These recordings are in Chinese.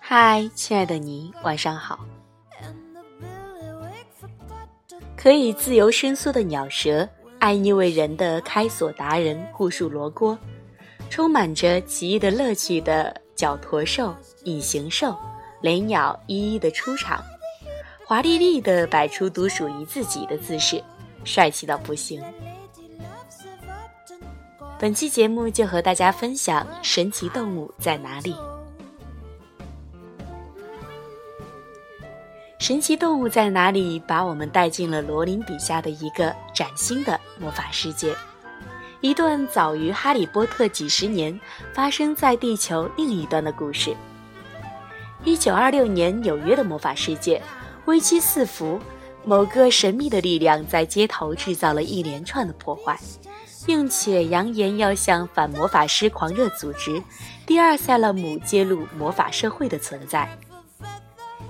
嗨，亲爱的你，晚上好。可以自由伸缩的鸟舌，爱腻味人的开锁达人护树罗锅，充满着奇异的乐趣的角驼兽、隐形兽、雷鸟一一的出场，华丽丽的摆出独属于自己的姿势，帅气到不行。本期节目就和大家分享神奇动物在哪里。神奇动物在哪里？把我们带进了罗琳笔下的一个崭新的魔法世界，一段早于《哈利波特》几十年、发生在地球另一端的故事。一九二六年纽约的魔法世界，危机四伏，某个神秘的力量在街头制造了一连串的破坏，并且扬言要向反魔法师狂热组织第二塞勒姆揭露魔法社会的存在。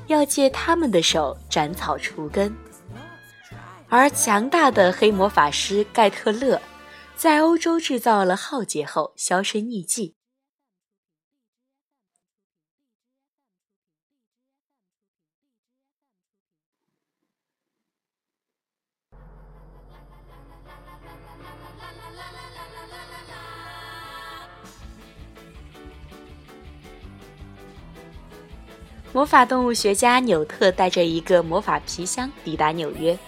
要借他们的手斩草除根，而强大的黑魔法师盖特勒在欧洲制造了浩劫后销声匿迹。魔法动物学家纽特带着一个魔法皮箱抵达纽约，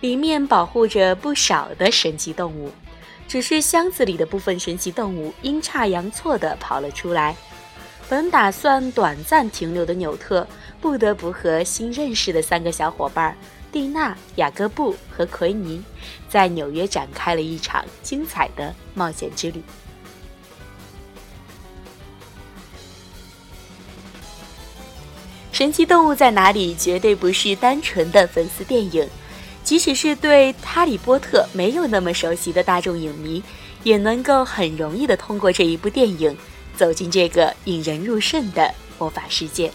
里面保护着不少的神奇动物，只是箱子里的部分神奇动物阴差阳错地跑了出来。本打算短暂停留的纽特，不得不和新认识的三个小伙伴蒂娜、雅各布和奎尼，在纽约展开了一场精彩的冒险之旅。神奇动物在哪里？绝对不是单纯的粉丝电影，即使是对《哈利波特》没有那么熟悉的大众影迷，也能够很容易的通过这一部电影，走进这个引人入胜的魔法世界。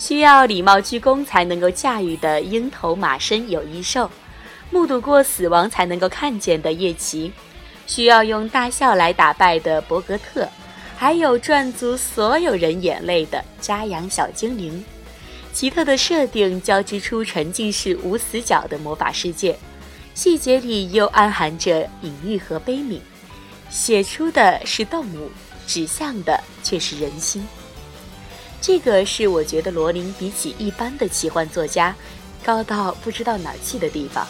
需要礼貌鞠躬才能够驾驭的鹰头马身有翼兽，目睹过死亡才能够看见的夜骑，需要用大笑来打败的伯格特，还有赚足所有人眼泪的家养小精灵。奇特的设定交织出沉浸式无死角的魔法世界，细节里又暗含着隐喻和悲悯，写出的是动物，指向的却是人心。这个是我觉得罗琳比起一般的奇幻作家，高到不知道哪儿去的地方。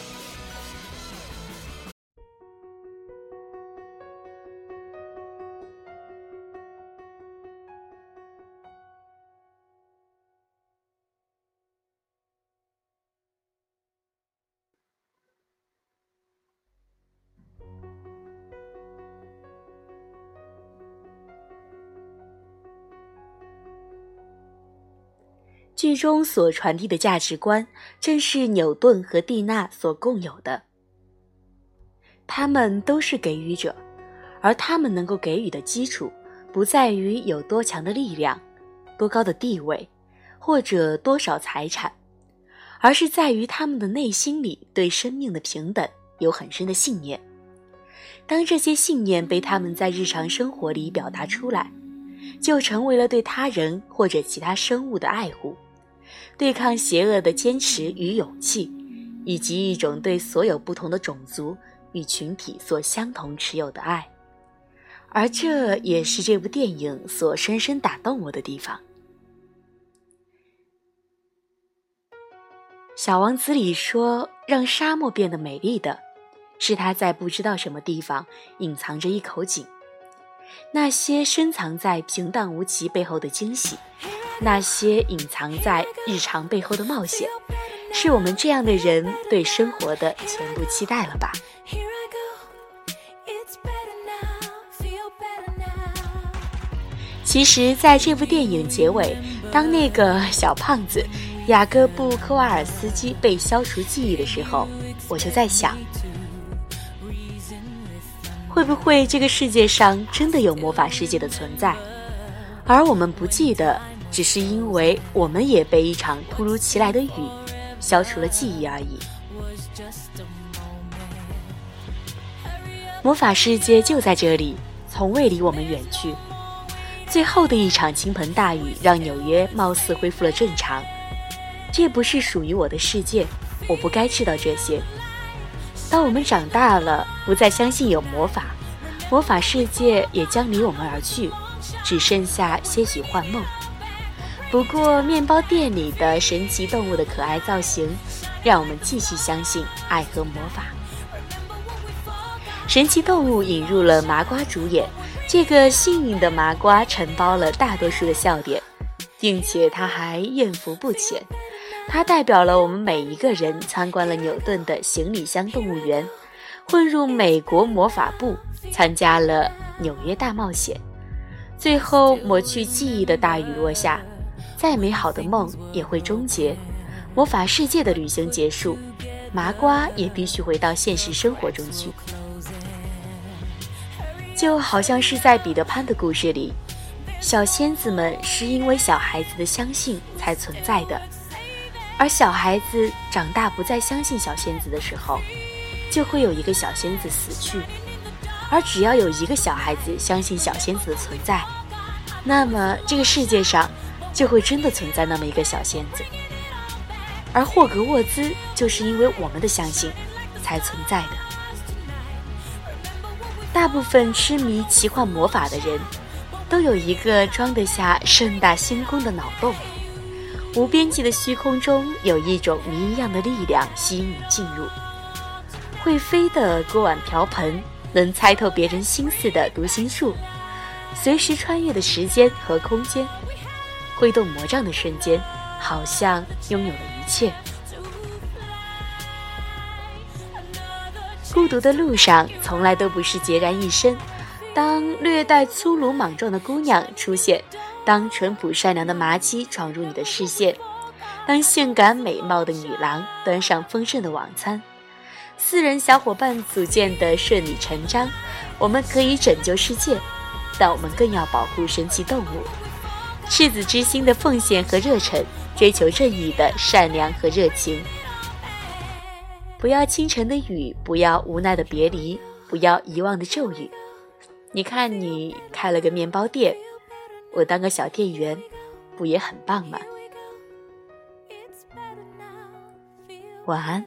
剧中所传递的价值观，正是牛顿和蒂娜所共有的。他们都是给予者，而他们能够给予的基础，不在于有多强的力量、多高的地位，或者多少财产，而是在于他们的内心里对生命的平等有很深的信念。当这些信念被他们在日常生活里表达出来，就成为了对他人或者其他生物的爱护。对抗邪恶的坚持与勇气，以及一种对所有不同的种族与群体所相同持有的爱，而这也是这部电影所深深打动我的地方。小王子里说：“让沙漠变得美丽的，是他在不知道什么地方隐藏着一口井，那些深藏在平淡无奇背后的惊喜。”那些隐藏在日常背后的冒险，是我们这样的人对生活的全部期待了吧？其实，在这部电影结尾，当那个小胖子雅各布·科瓦尔斯基被消除记忆的时候，我就在想，会不会这个世界上真的有魔法世界的存在？而我们不记得，只是因为我们也被一场突如其来的雨消除了记忆而已。魔法世界就在这里，从未离我们远去。最后的一场倾盆大雨让纽约貌似恢复了正常。这不是属于我的世界，我不该知道这些。当我们长大了，不再相信有魔法，魔法世界也将离我们而去，只剩下些许幻梦。不过，面包店里的神奇动物的可爱造型，让我们继续相信爱和魔法。神奇动物引入了麻瓜主演，这个幸运的麻瓜承包了大多数的笑点，并且他还艳福不浅。他代表了我们每一个人参观了牛顿的行李箱动物园，混入美国魔法部，参加了纽约大冒险，最后抹去记忆的大雨落下，再美好的梦也会终结，魔法世界的旅行结束，麻瓜也必须回到现实生活中去。就好像是在彼得潘的故事里，小仙子们是因为小孩子的相信才存在的，而小孩子长大不再相信小仙子的时候，就会有一个小仙子死去。而只要有一个小孩子相信小仙子的存在，那么这个世界上就会真的存在那么一个小仙子。而霍格沃兹就是因为我们的相信才存在的。大部分痴迷奇幻魔法的人，都有一个装得下盛大星空的脑洞。无边际的虚空中有一种谜一样的力量吸引你进入。会飞的锅碗瓢盆，能猜透别人心思的读心术，随时穿越的时间和空间，挥动魔杖的瞬间，好像拥有了一切。孤独的路上从来都不是孑然一身。当略带粗鲁莽撞的姑娘出现，当淳朴善良的麻鸡闯入你的视线，当性感美貌的女郎端上丰盛的晚餐，四人小伙伴组建的顺理成章，我们可以拯救世界，但我们更要保护神奇动物。赤子之心的奉献和热忱，追求正义的善良和热情。不要清晨的雨，不要无奈的别离，不要遗忘的咒语。你看，你开了个面包店，我当个小店员，不也很棒吗？晚安。